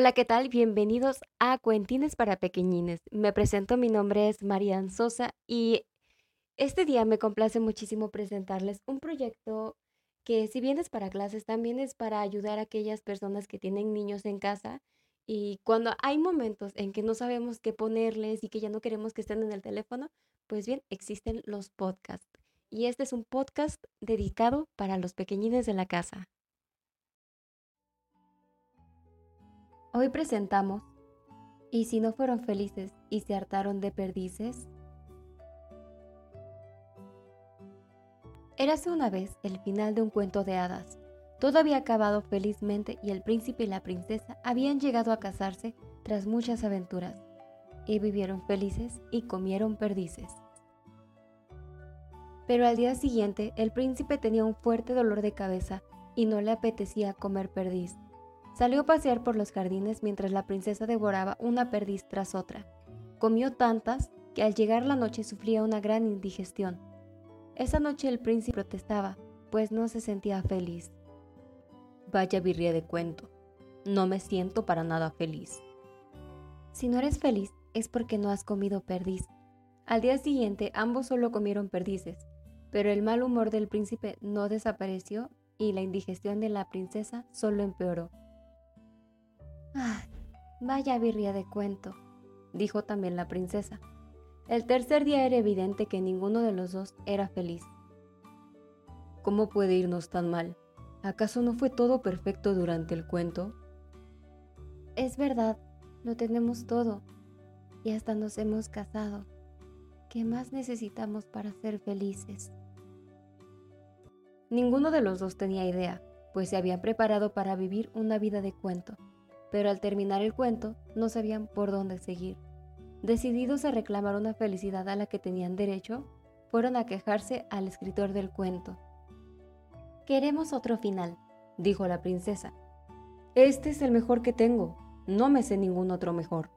Hola, ¿qué tal? Bienvenidos a Cuentines para Pequeñines. Me presento, mi nombre es Marian Sosa y este día me complace muchísimo presentarles un proyecto que si bien es para clases, también es para ayudar a aquellas personas que tienen niños en casa y cuando hay momentos en que no sabemos qué ponerles y que ya no queremos que estén en el teléfono, pues bien, existen los podcasts. Y este es un podcast dedicado para los pequeñines de la casa. Hoy presentamos ¿Y si no fueron felices y se hartaron de perdices? Érase una vez el final de un cuento de hadas. Todo había acabado felizmente y el príncipe y la princesa habían llegado a casarse tras muchas aventuras, y vivieron felices y comieron perdices. Pero al día siguiente el príncipe tenía un fuerte dolor de cabeza y no le apetecía comer perdiz. Salió a pasear por los jardines mientras la princesa devoraba una perdiz tras otra. Comió tantas que al llegar la noche sufría una gran indigestión. Esa noche el príncipe protestaba, pues no se sentía feliz. Vaya birria de cuento. No me siento para nada feliz. Si no eres feliz es porque no has comido perdiz. Al día siguiente ambos solo comieron perdices, pero el mal humor del príncipe no desapareció y la indigestión de la princesa solo empeoró. Ah, vaya birria de cuento, dijo también la princesa. El tercer día era evidente que ninguno de los dos era feliz. ¿Cómo puede irnos tan mal? ¿Acaso no fue todo perfecto durante el cuento? Es verdad, lo tenemos todo y hasta nos hemos casado. ¿Qué más necesitamos para ser felices? Ninguno de los dos tenía idea, pues se habían preparado para vivir una vida de cuento pero al terminar el cuento no sabían por dónde seguir. Decididos a reclamar una felicidad a la que tenían derecho, fueron a quejarse al escritor del cuento. Queremos otro final, dijo la princesa. Este es el mejor que tengo, no me sé ningún otro mejor.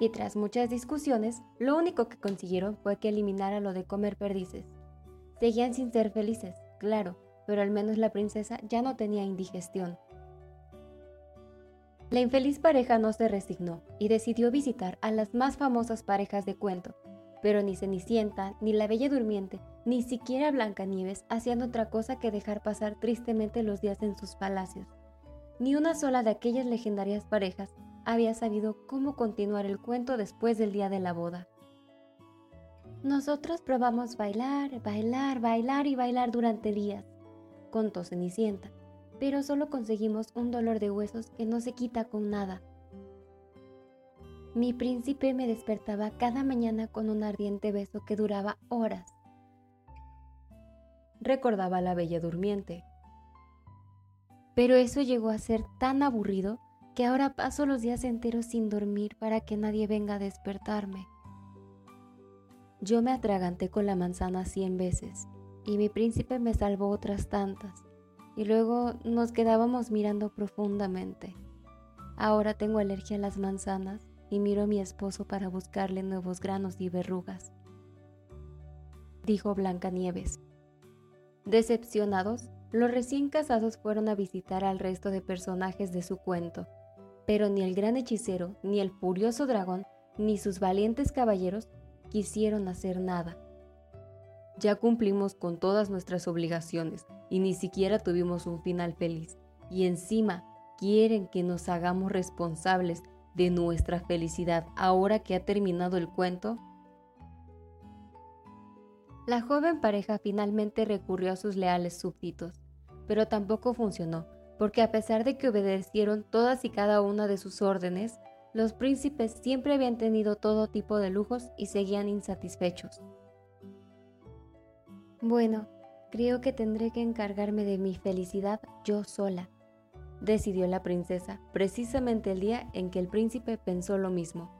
Y tras muchas discusiones, lo único que consiguieron fue que eliminara lo de comer perdices. Seguían sin ser felices, claro, pero al menos la princesa ya no tenía indigestión. La infeliz pareja no se resignó y decidió visitar a las más famosas parejas de cuento, pero ni Cenicienta, ni la Bella Durmiente, ni siquiera Blancanieves hacían otra cosa que dejar pasar tristemente los días en sus palacios. Ni una sola de aquellas legendarias parejas había sabido cómo continuar el cuento después del día de la boda. Nosotros probamos bailar, bailar, bailar y bailar durante días, contó Cenicienta pero solo conseguimos un dolor de huesos que no se quita con nada. Mi príncipe me despertaba cada mañana con un ardiente beso que duraba horas. Recordaba a la bella durmiente. Pero eso llegó a ser tan aburrido que ahora paso los días enteros sin dormir para que nadie venga a despertarme. Yo me atraganté con la manzana cien veces y mi príncipe me salvó otras tantas y luego nos quedábamos mirando profundamente. Ahora tengo alergia a las manzanas y miro a mi esposo para buscarle nuevos granos y verrugas. Dijo Blancanieves. Decepcionados, los recién casados fueron a visitar al resto de personajes de su cuento, pero ni el gran hechicero, ni el furioso dragón, ni sus valientes caballeros quisieron hacer nada. Ya cumplimos con todas nuestras obligaciones y ni siquiera tuvimos un final feliz. Y encima quieren que nos hagamos responsables de nuestra felicidad ahora que ha terminado el cuento. La joven pareja finalmente recurrió a sus leales súbditos, pero tampoco funcionó, porque a pesar de que obedecieron todas y cada una de sus órdenes, los príncipes siempre habían tenido todo tipo de lujos y seguían insatisfechos. Bueno, creo que tendré que encargarme de mi felicidad yo sola, decidió la princesa, precisamente el día en que el príncipe pensó lo mismo.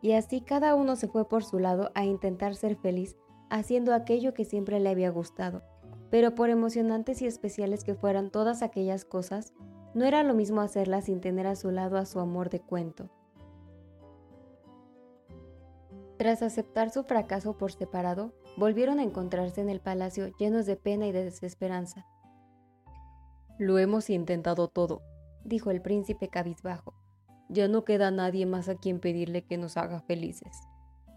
Y así cada uno se fue por su lado a intentar ser feliz haciendo aquello que siempre le había gustado. Pero por emocionantes y especiales que fueran todas aquellas cosas, no era lo mismo hacerlas sin tener a su lado a su amor de cuento. Tras aceptar su fracaso por separado, volvieron a encontrarse en el palacio llenos de pena y de desesperanza. Lo hemos intentado todo, dijo el príncipe cabizbajo. Ya no queda nadie más a quien pedirle que nos haga felices.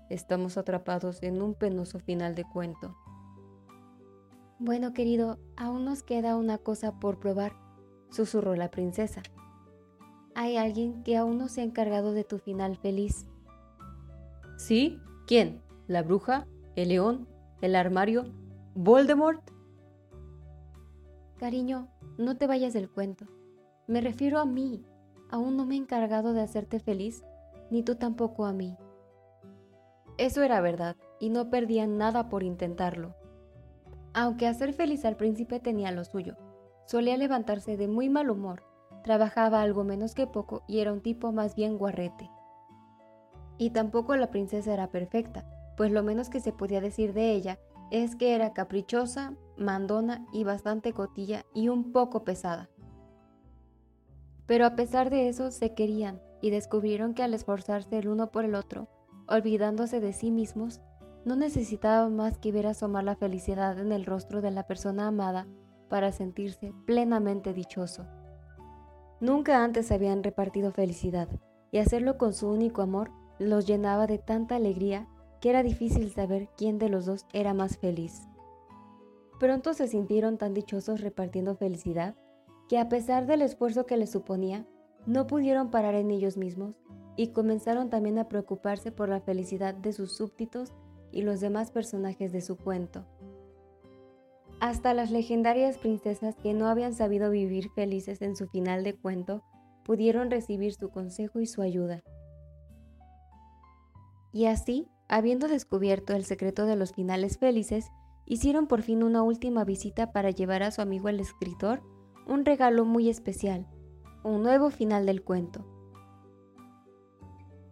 Estamos atrapados en un penoso final de cuento. Bueno, querido, aún nos queda una cosa por probar, susurró la princesa. Hay alguien que aún no se ha encargado de tu final feliz. ¿Sí? ¿Quién? ¿La bruja? ¿El león? ¿El armario? ¿Voldemort? Cariño, no te vayas del cuento. Me refiero a mí. Aún no me he encargado de hacerte feliz, ni tú tampoco a mí. Eso era verdad, y no perdía nada por intentarlo. Aunque hacer feliz al príncipe tenía lo suyo. Solía levantarse de muy mal humor, trabajaba algo menos que poco y era un tipo más bien guarrete. Y tampoco la princesa era perfecta, pues lo menos que se podía decir de ella es que era caprichosa, mandona y bastante cotilla y un poco pesada. Pero a pesar de eso se querían y descubrieron que al esforzarse el uno por el otro, olvidándose de sí mismos, no necesitaban más que ver asomar la felicidad en el rostro de la persona amada para sentirse plenamente dichoso. Nunca antes habían repartido felicidad, y hacerlo con su único amor los llenaba de tanta alegría que era difícil saber quién de los dos era más feliz. Pronto se sintieron tan dichosos repartiendo felicidad que a pesar del esfuerzo que les suponía, no pudieron parar en ellos mismos y comenzaron también a preocuparse por la felicidad de sus súbditos y los demás personajes de su cuento. Hasta las legendarias princesas que no habían sabido vivir felices en su final de cuento pudieron recibir su consejo y su ayuda. Y así, habiendo descubierto el secreto de los finales felices, hicieron por fin una última visita para llevar a su amigo el escritor un regalo muy especial, un nuevo final del cuento.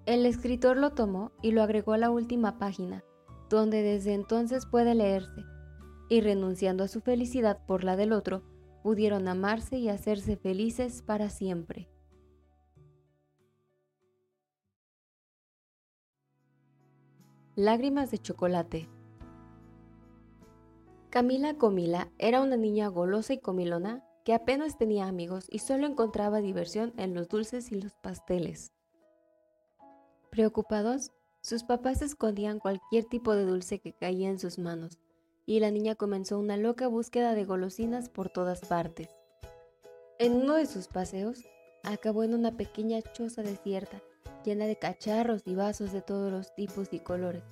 El escritor lo tomó y lo agregó a la última página, donde desde entonces puede leerse, y renunciando a su felicidad por la del otro, pudieron amarse y hacerse felices para siempre. Lágrimas de chocolate. Camila Comila era una niña golosa y comilona que apenas tenía amigos y solo encontraba diversión en los dulces y los pasteles. Preocupados, sus papás escondían cualquier tipo de dulce que caía en sus manos, y la niña comenzó una loca búsqueda de golosinas por todas partes. En uno de sus paseos, acabó en una pequeña choza desierta llena de cacharros y vasos de todos los tipos y colores.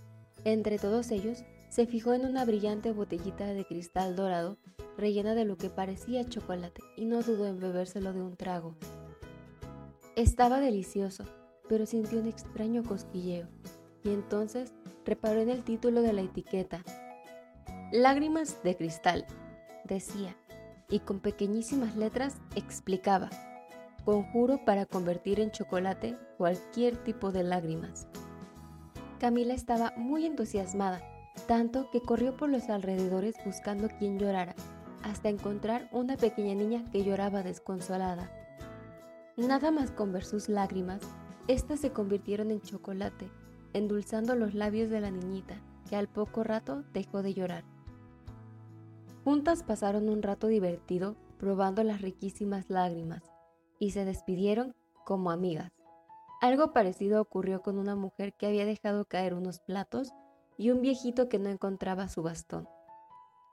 Entre todos ellos, se fijó en una brillante botellita de cristal dorado rellena de lo que parecía chocolate y no dudó en bebérselo de un trago. Estaba delicioso, pero sintió un extraño cosquilleo y entonces reparó en el título de la etiqueta. Lágrimas de cristal, decía, y con pequeñísimas letras explicaba. Conjuro para convertir en chocolate cualquier tipo de lágrimas. Camila estaba muy entusiasmada, tanto que corrió por los alrededores buscando quien llorara, hasta encontrar una pequeña niña que lloraba desconsolada. Nada más con ver sus lágrimas, éstas se convirtieron en chocolate, endulzando los labios de la niñita, que al poco rato dejó de llorar. Juntas pasaron un rato divertido probando las riquísimas lágrimas, y se despidieron como amigas. Algo parecido ocurrió con una mujer que había dejado caer unos platos y un viejito que no encontraba su bastón.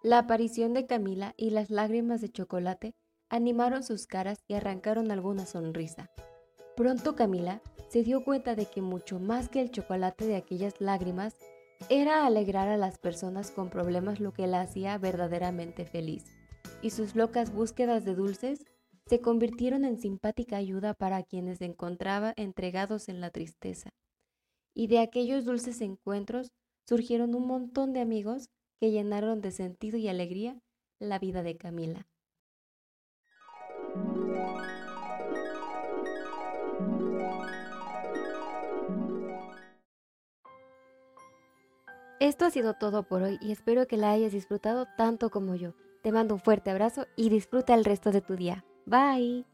La aparición de Camila y las lágrimas de chocolate animaron sus caras y arrancaron alguna sonrisa. Pronto Camila se dio cuenta de que mucho más que el chocolate de aquellas lágrimas era alegrar a las personas con problemas lo que la hacía verdaderamente feliz, y sus locas búsquedas de dulces se convirtieron en simpática ayuda para quienes se encontraba entregados en la tristeza. Y de aquellos dulces encuentros surgieron un montón de amigos que llenaron de sentido y alegría la vida de Camila. Esto ha sido todo por hoy y espero que la hayas disfrutado tanto como yo. Te mando un fuerte abrazo y disfruta el resto de tu día. Bye.